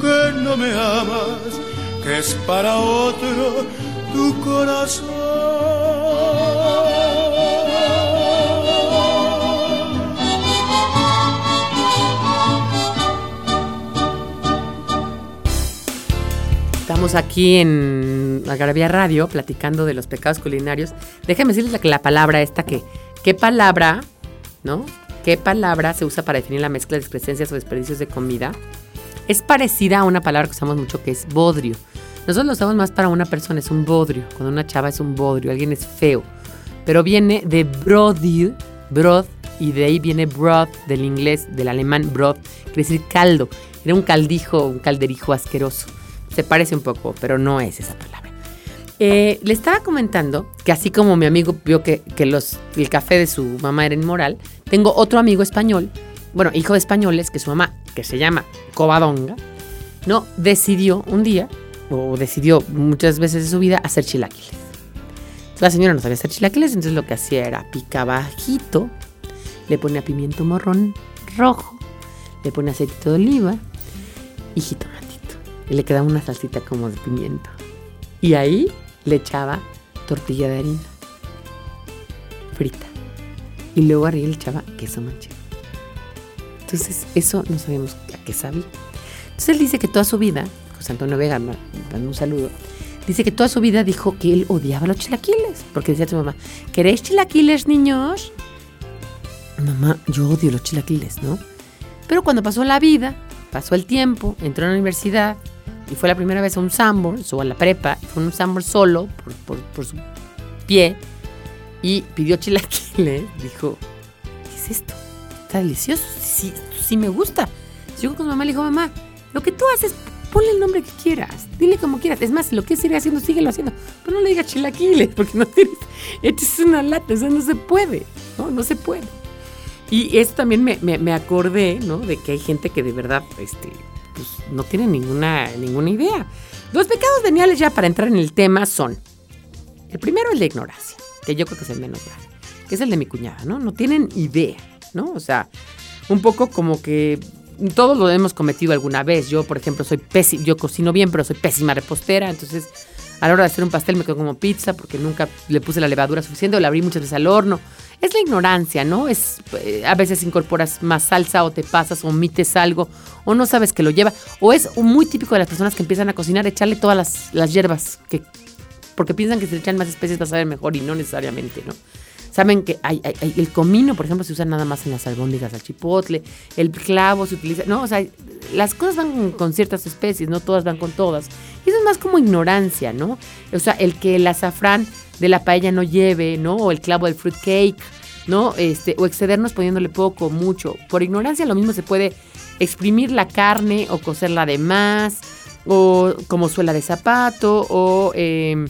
que no me amas, que es para otro tu corazón. Estamos aquí en Algarabía Radio platicando de los pecados culinarios. Déjenme decirles que la palabra esta que, ¿qué palabra, no? ¿Qué palabra se usa para definir la mezcla de excrescencias o desperdicios de comida? Es parecida a una palabra que usamos mucho que es bodrio. Nosotros lo usamos más para una persona, es un bodrio. Cuando una chava es un bodrio, alguien es feo. Pero viene de brodir, broth, y de ahí viene broth del inglés, del alemán broth, quiere decir caldo. Era un caldijo, un calderijo asqueroso. Se parece un poco, pero no es esa palabra. Eh, le estaba comentando que así como mi amigo vio que, el café de su mamá era inmoral, tengo otro amigo español, bueno, hijo de españoles, que su mamá, que se llama Covadonga, no, decidió un día, o decidió muchas veces de su vida, hacer chilaquiles. La señora no sabía hacer chilaquiles, entonces lo que hacía era picaba ajito, le ponía pimiento morrón rojo, le ponía aceite de oliva y jitomate y le quedaba una salsita como de pimiento. Y ahí le echaba tortilla de harina frita. Y luego arriba le echaba queso manchego. Entonces, eso no sabemos a qué sabía. Entonces, él dice que toda su vida, José Antonio Vega, dando un saludo, dice que toda su vida dijo que él odiaba los chilaquiles. Porque decía a su mamá, ¿queréis chilaquiles, niños? Mamá, yo odio los chilaquiles, ¿no? Pero cuando pasó la vida, pasó el tiempo, entró a la universidad, y fue la primera vez a un sambor, o a la prepa, fue un sambor solo por, su pie y pidió chilaquiles. *laughs* Dijo, ¿qué es esto? Está delicioso, sí, sí, me gusta. Llegó con su mamá le dijo, mamá, lo que tú haces, ponle el nombre que quieras, dile como quieras. Es más, lo quieres seguir haciendo, síguelo haciendo. Pero no le digas chilaquiles, *laughs* porque no tienes, esto es una lata, eso no se puede, ¿no? No se puede. Y esto también me, me, acordé, ¿no? De que hay gente que de verdad, este, pues, no tienen ninguna, ninguna idea. Los pecados veniales ya para entrar en el tema son, el primero es la ignorancia, yo creo que es el menos grave, que es el de mi cuñada, ¿no? No tienen idea, ¿no? O sea, un poco como que todos lo hemos cometido alguna vez. Yo, por ejemplo, soy pésima, yo cocino bien, pero soy pésima repostera, entonces a la hora de hacer un pastel me quedo como pizza porque nunca le puse la levadura suficiente o la abrí muchas veces al horno. Es la ignorancia, ¿no? Es eh, a veces incorporas más salsa o te pasas o omites algo o no sabes que lo lleva. O es muy típico de las personas que empiezan a cocinar echarle todas las, las hierbas que porque piensan que si le echan más especies va a saber mejor y no necesariamente, ¿no? Saben que hay, el comino, por ejemplo, se usa nada más en las albóndigas al chipotle, el clavo se utiliza, no, o sea, las cosas van con, ciertas especies, no todas van con todas. Y eso es más como ignorancia, ¿no? O sea, el que el azafrán de la paella no lleve, ¿no? O el clavo del fruit cake, ¿no? Este, o excedernos poniéndole poco, mucho. Por ignorancia lo mismo se puede exprimir la carne o cocerla de más, o como suela de zapato, o, eh,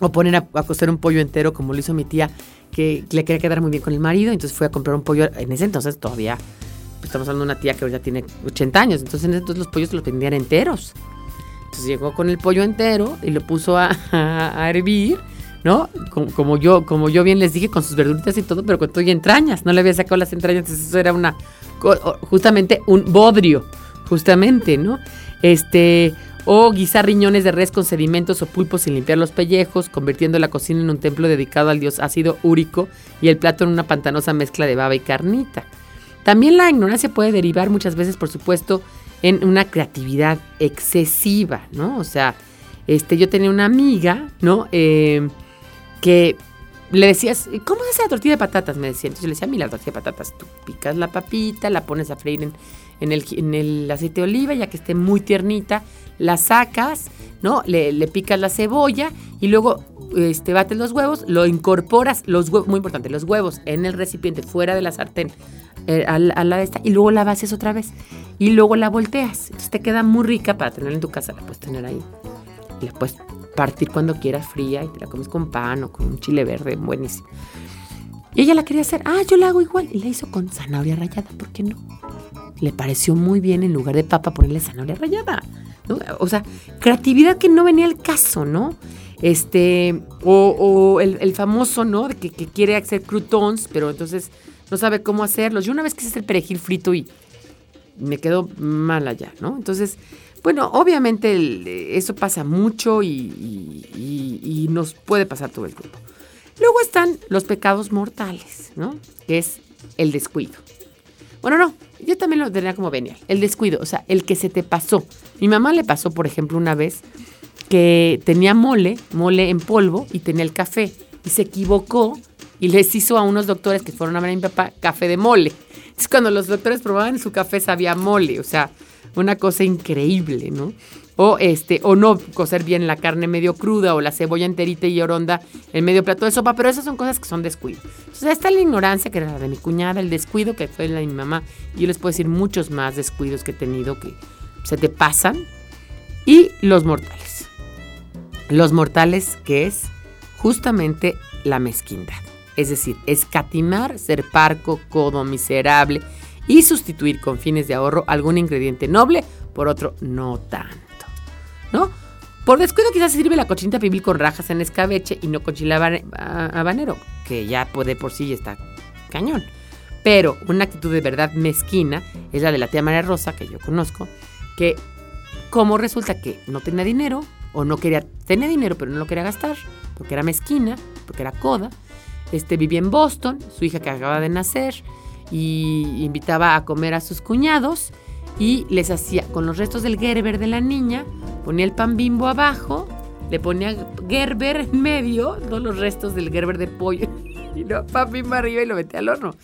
o poner a, a cocer un pollo entero como lo hizo mi tía, que le quería quedar muy bien con el marido, entonces fue a comprar un pollo, en ese entonces todavía, pues, estamos hablando de una tía que ahora tiene 80 años, entonces en ese entonces los pollos los vendían enteros. Entonces llegó con el pollo entero y lo puso a, *laughs* a- hervir, ¿no? Como, como yo, como yo bien les dije, con sus verduritas y todo, pero con todo y entrañas. No le había sacado las entrañas, entonces eso era una justamente un bodrio, justamente, ¿no? Este, o guisar riñones de res con sedimentos o pulpos sin limpiar los pellejos, convirtiendo la cocina en un templo dedicado al dios ácido úrico y el plato en una pantanosa mezcla de baba y carnita. También la ignorancia puede derivar muchas veces, por supuesto, en una creatividad excesiva, ¿no? O sea, este, yo tenía una amiga, ¿no? Eh, que le decías, ¿cómo se hace la tortilla de patatas? Me decía. Entonces yo le decía, mira, la tortilla de patatas, tú picas la papita, la pones a freír en, en el, en el aceite de oliva, ya que esté muy tiernita, la sacas, ¿no? Le, le picas la cebolla y luego este, bates los huevos, lo incorporas, los huevos, muy importante, los huevos en el recipiente, fuera de la sartén, eh, a, a la de esta, y luego la bases otra vez. Y luego la volteas. Entonces te queda muy rica para tenerla en tu casa, la puedes tener ahí. Y la puedes partir cuando quieras fría y te la comes con pan o con un chile verde, buenísimo. Y ella la quería hacer, ah, yo la hago igual. Y la hizo con zanahoria rallada, ¿por qué no? Le pareció muy bien en lugar de papa ponerle zanahoria rallada. ¿no? O sea, creatividad que no venía al caso, ¿no? Este, o, o el, el famoso, ¿no? De que, que quiere hacer croutons, pero entonces no sabe cómo hacerlos. Yo una vez quise hacer perejil frito y me quedó mal allá, ¿no? Entonces, bueno, obviamente el- eso pasa mucho y nos puede pasar todo el tiempo. Luego están los pecados mortales, ¿no? Que es el descuido. Bueno, no, yo también lo tenía como venial. El descuido, o sea, el que se te pasó. Mi mamá le pasó, por ejemplo, una vez que tenía mole, mole en polvo y tenía el café. Y se equivocó y les hizo a unos doctores que fueron a ver a mi papá café de mole. Entonces cuando los doctores probaban su café sabía mole, o sea, una cosa increíble, ¿no? O este, o no cocer bien la carne medio cruda o la cebolla enterita y oronda en medio plato de sopa, pero esas son cosas que son descuido. Entonces está la ignorancia, que era la de mi cuñada, el descuido, que fue la de mi mamá. Yo les puedo decir muchos más descuidos que he tenido que se te pasan. Y los mortales. Los mortales, que es justamente la mezquindad. Es decir, escatimar, ser parco, codo, miserable y sustituir con fines de ahorro algún ingrediente noble por otro no tanto. ¿No? Por descuido quizás se sirve la cochinita pibil con rajas en escabeche y no con chile habane- a- habanero, que ya puede por sí está cañón. Pero una actitud de verdad mezquina es la de la tía María Rosa, que yo conozco, que como resulta que no tenía dinero, o no quería, tenía dinero pero no lo quería gastar, porque era mezquina, porque era coda, este, vivía en Boston, su hija que acaba de nacer, y invitaba a comer a sus cuñados, y les hacía, con los restos del Gerber de la niña, ponía el pan bimbo abajo, le ponía Gerber en medio, todos los restos del Gerber de pollo, *laughs* y no, pan bimbo arriba y lo metía al horno.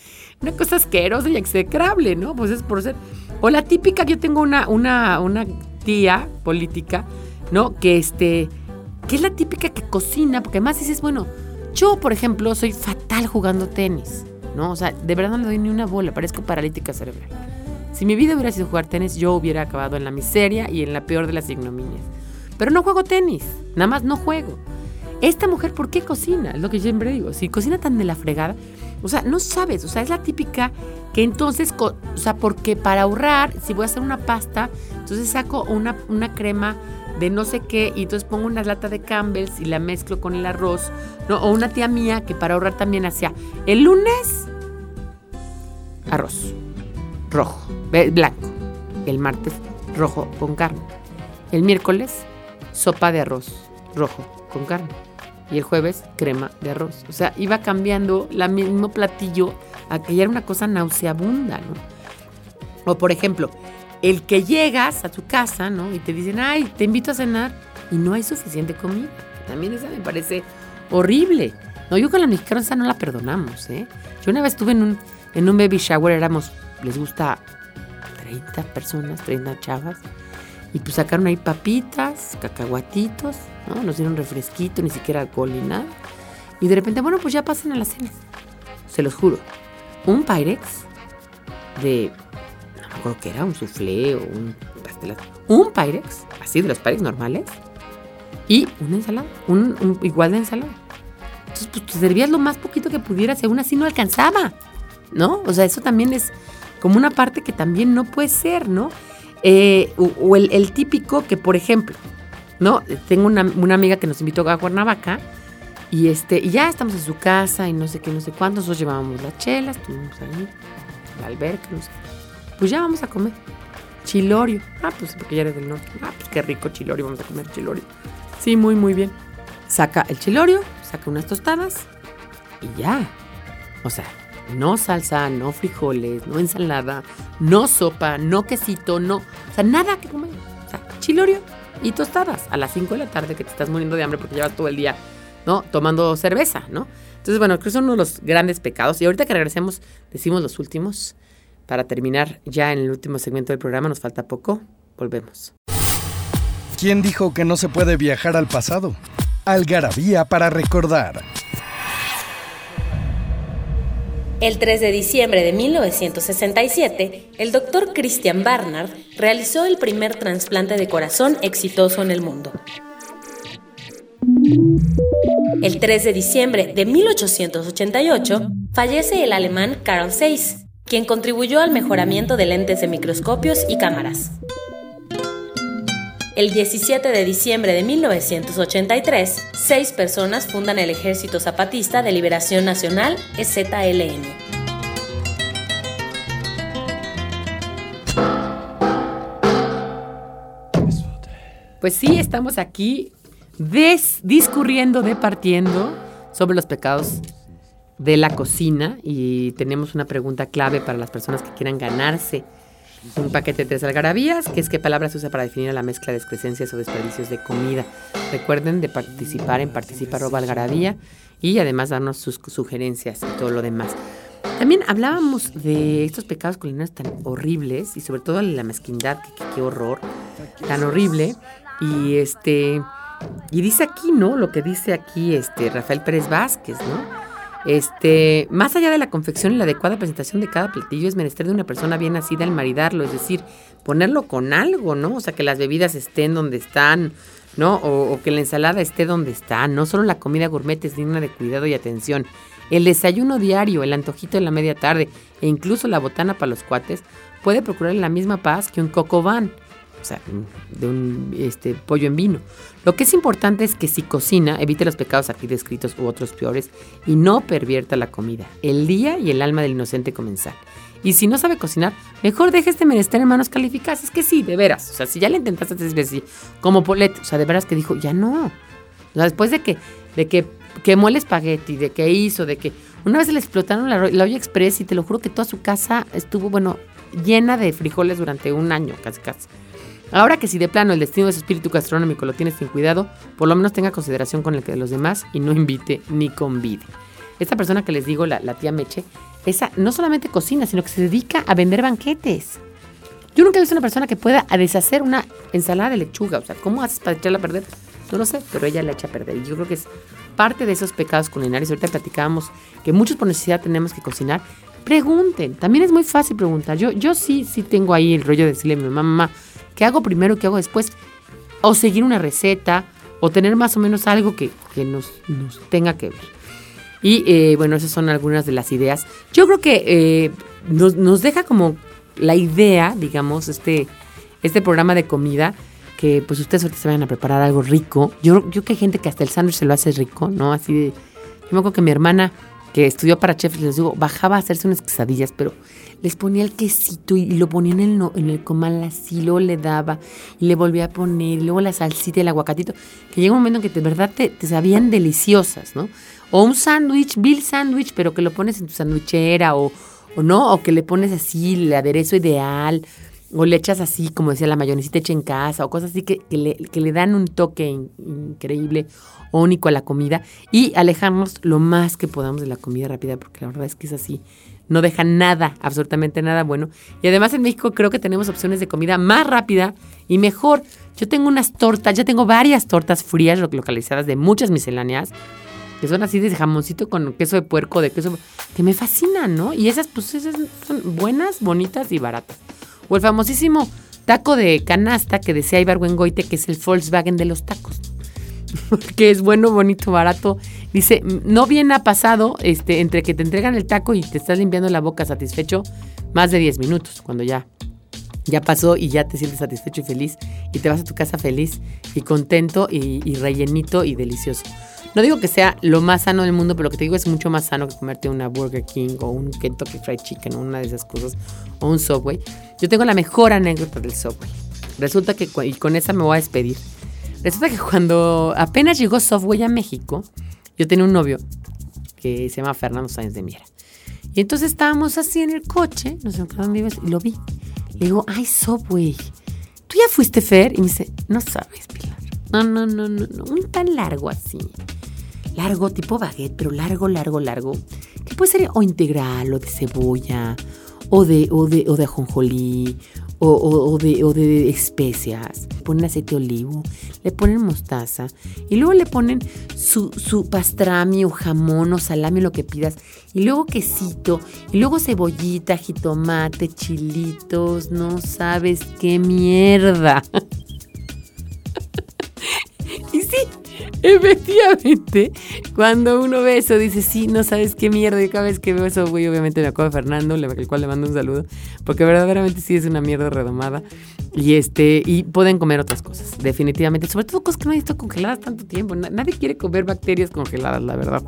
Una cosa asquerosa y execrable, ¿no? Pues es por ser... O la típica, yo tengo una, una, una tía política, ¿no? Que este, que es la típica que cocina, porque además dices, bueno, yo, por ejemplo, soy fatal jugando tenis, ¿no? O sea, de verdad no le doy ni una bola, parezco paralítica cerebral. Si mi vida hubiera sido jugar tenis, yo hubiera acabado en la miseria y en la peor de las ignominias. Pero no juego tenis, nada más no juego. Esta mujer, ¿por qué cocina? Es lo que siempre digo. Si cocina tan de la fregada, o sea, no sabes, o sea, es la típica que entonces, o sea, porque para ahorrar, si voy a hacer una pasta, entonces saco una, una crema de no sé qué y entonces pongo una lata de Campbell's y la mezclo con el arroz. O una tía mía que para ahorrar también hacía el lunes arroz rojo, blanco, el martes rojo con carne, el miércoles sopa de arroz rojo con carne y el jueves crema de arroz. O sea, iba cambiando el mismo platillo a que ya era una cosa nauseabunda, ¿no? O por ejemplo, el que llegas a tu casa, ¿no? Y te dicen, ay, te invito a cenar y no hay suficiente comida. También esa me parece horrible. No, yo con la mexicana esa no la perdonamos, ¿eh? Yo una vez estuve en un, en un baby shower, éramos, les gusta 30 personas, 30 chavas. Y pues sacaron ahí papitas, cacahuatitos, ¿no? Nos dieron refresquito, ni siquiera alcohol ni nada. Y de repente, bueno, pues ya pasen a la cena. Se los juro. Un Pyrex de. Acuerdo qué era, un soufflé o un pastelazo. Un Pyrex, así de los Pyrex normales. Y una ensalada. Un, un- igual de ensalada. Entonces, pues te servías lo más poquito que pudieras y aún así no alcanzaba. ¿No? O sea, eso también es como una parte que también no puede ser, ¿no? Eh, o el, típico que, por ejemplo, ¿no? Tengo una, una amiga que nos invitó a Cuernavaca y, este, ya estamos en su casa y no sé qué, no sé cuántos. Nosotros llevábamos las chelas, estuvimos ahí, la alberca, no sé. Pues ya vamos a comer. Chilorio. Ah, pues porque ya eres del norte. Ah, pues qué rico chilorio, vamos a comer chilorio. Sí, muy, muy bien. Saca el chilorio, saca unas tostadas y ya. O sea, no salsa, no frijoles, no ensalada, no sopa, no quesito, no. O sea, nada que comer. O sea, chilorio y tostadas a las 5 de la tarde que te estás muriendo de hambre porque llevas todo el día, ¿no? Tomando cerveza, ¿no? Entonces, bueno, creo que son uno de los grandes pecados. Y ahorita que regresemos, decimos los últimos. Para terminar ya en el último segmento del programa, nos falta poco. Volvemos. ¿Quién dijo que no se puede viajar al pasado? Algarabía para recordar. El 3 de diciembre de 1967, el doctor Christian Barnard realizó el primer trasplante de corazón exitoso en el mundo. El 3 de diciembre de 1888, fallece el alemán Carl Zeiss, quien contribuyó al mejoramiento de lentes de microscopios y cámaras. El 17 de diciembre de 1983, seis personas fundan el Ejército Zapatista de Liberación Nacional, EZLN. Pues sí, estamos aquí discurriendo, departiendo sobre los pecados de la cocina y tenemos una pregunta clave para las personas que quieran ganarse un paquete de tres algarabías, que es qué palabra se usa para definir la mezcla de excrescencias o desperdicios de comida. Recuerden de participar en participa arroba algarabía y además darnos sus sugerencias y todo lo demás. También hablábamos de estos pecados culinarios tan horribles y sobre todo la mezquindad, que- qué horror, tan horrible. Y este y dice aquí, ¿no? Lo que dice aquí este Rafael Pérez Vázquez, ¿no? Este, más allá de la confección y la adecuada presentación de cada platillo, es menester de una persona bien nacida al maridarlo, es decir, ponerlo con algo, ¿no? O sea, que las bebidas estén donde están, ¿no? O, o que la ensalada esté donde está. No solo la comida gourmet es digna de cuidado y atención. El desayuno diario, el antojito de la media tarde e incluso la botana para los cuates puede procurar la misma paz que un coco van o sea, de un este, pollo en vino. Lo que es importante es que si cocina, evite los pecados aquí descritos u otros peores y no pervierta la comida, el día y el alma del inocente comensal. Y si no sabe cocinar, mejor deje este menester en manos calificadas. Es que sí, de veras. O sea, si ya le intentaste tres veces, como Polet, o sea, de veras que dijo, ya no. Después de que, de que quemó el espagueti, de que hizo, de que una vez le explotaron la, la express y te lo juro que toda su casa estuvo, bueno, llena de frijoles durante un año, casi casi. Ahora que si de plano el destino de su espíritu gastronómico lo tiene sin cuidado, por lo menos tenga consideración con el que de los demás y no invite ni convide. Esta persona que les digo, la, la tía Meche, esa no solamente cocina, sino que se dedica a vender banquetes. Yo nunca he visto una persona que pueda deshacer una ensalada de lechuga. O sea, ¿cómo haces para echarla a perder? No lo sé, pero ella la echa a perder. Y yo creo que es parte de esos pecados culinarios. Ahorita platicábamos que muchos por necesidad tenemos que cocinar. Pregunten. También es muy fácil preguntar. Yo, yo sí, sí tengo ahí el rollo de decirle a mi mamá, mamá, ¿qué hago primero? ¿Qué hago después? O seguir una receta, o tener más o menos algo que, que nos, nos tenga que ver. Y eh, bueno, esas son algunas de las ideas. Yo creo que eh, nos, nos deja como la idea, digamos, este, este programa de comida, que pues ustedes ahorita se vayan a preparar algo rico. Yo, creo que hay gente que hasta el sándwich se lo hace rico, ¿no? Así de... Yo me acuerdo que mi hermana, que estudió para chef, les digo, bajaba a hacerse unas quesadillas, pero les ponía el quesito y lo ponía en el, no- en el comal así, luego le daba y le volvía a poner, luego la salsita y el aguacatito, que llega un momento en que de verdad te, te sabían deliciosas, ¿no? O un sándwich, Bill sándwich, pero que lo pones en tu sandwichera o, o no, o que le pones así el aderezo ideal. o le echas así, como decía la mayonesita hecha en casa, o cosas así que, que, le, que le, dan un toque increíble único a la comida. Y alejarnos lo más que podamos de la comida rápida, porque la verdad es que es así. No deja nada, absolutamente nada bueno. Y además en México creo que tenemos opciones de comida más rápida y mejor. Yo tengo unas tortas, ya tengo varias tortas frías localizadas de muchas misceláneas que son así de jamoncito con queso de puerco, de queso, que me fascinan, ¿no? Y esas, pues, esas son buenas, bonitas y baratas. O el famosísimo taco de canasta que decía Ibargüengoite, que es el Volkswagen de los tacos. *laughs* que es bueno, bonito, barato. Dice, no bien ha pasado este, entre que te entregan el taco y te estás limpiando la boca satisfecho, más de 10 minutos, cuando ya, ya pasó y ya te sientes satisfecho y feliz y te vas a tu casa feliz y contento y, y rellenito y delicioso. No digo que sea lo más sano del mundo, pero lo que te digo es mucho más sano que comerte una Burger King o un Kentucky Fried Chicken o una de esas cosas o un Subway. Yo tengo la mejor anécdota del Subway. Resulta que, y con esa me voy a despedir. Resulta que cuando apenas llegó Subway a México, yo tenía un novio que se llama Fernando Sáenz de Miera. Y entonces estábamos así en el coche, no sé dónde ibas, y lo vi. Le digo, ay, Subway, ¿tú ya fuiste Fer? Y me dice, no sabes, Pilar. No, no, no, no, no, un tan largo así largo, tipo baguette, pero largo, largo, largo, que puede ser o integral, o de cebolla, o de, o de, o de ajonjolí, o, o, de, o de especias. Ponen aceite de olivo, le ponen mostaza y luego le ponen su, su pastrami o jamón o salami, lo que pidas, y luego quesito, y luego cebollita, jitomate, chilitos, no sabes qué mierda. *laughs* y sí, Efectivamente, cuando uno ve eso, dice, sí, no sabes qué mierda. Y cada vez que veo eso, güey, obviamente me acuerdo de Fernando, al cual le mando un saludo, porque verdaderamente sí es una mierda redomada. Y este, y pueden comer otras cosas, definitivamente. Sobre todo cosas que no han estado congeladas tanto tiempo. Nadie quiere comer bacterias congeladas, la verdad.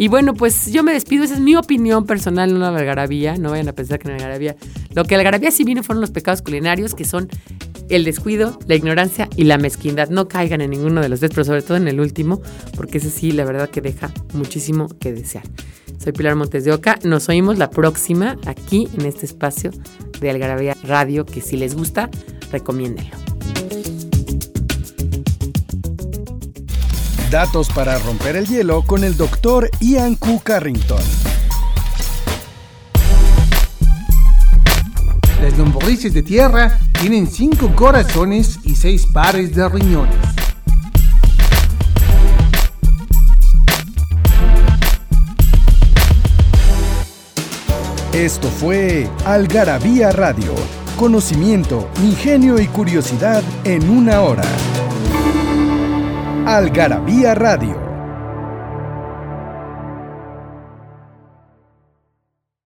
Y bueno, pues yo me despido, esa es mi opinión personal, no la algarabía, no vayan a pensar que en la algarabía. Lo que algarabía sí vino fueron los pecados culinarios, que son el descuido, la ignorancia y la mezquindad. No caigan en ninguno de los tres, pero sobre todo en el último, porque ese sí, la verdad que deja muchísimo que desear. Soy Pilar Montes de Oca, nos oímos la próxima aquí en este espacio de Algarabía Radio, que si les gusta, recomiéndenlo. Datos para romper el hielo con el doctor Ian Q. Carrington. Las lombrices de tierra tienen cinco corazones y seis pares de riñones. Esto fue Algarabía Radio. Conocimiento, ingenio y curiosidad en una hora. Algarabía Radio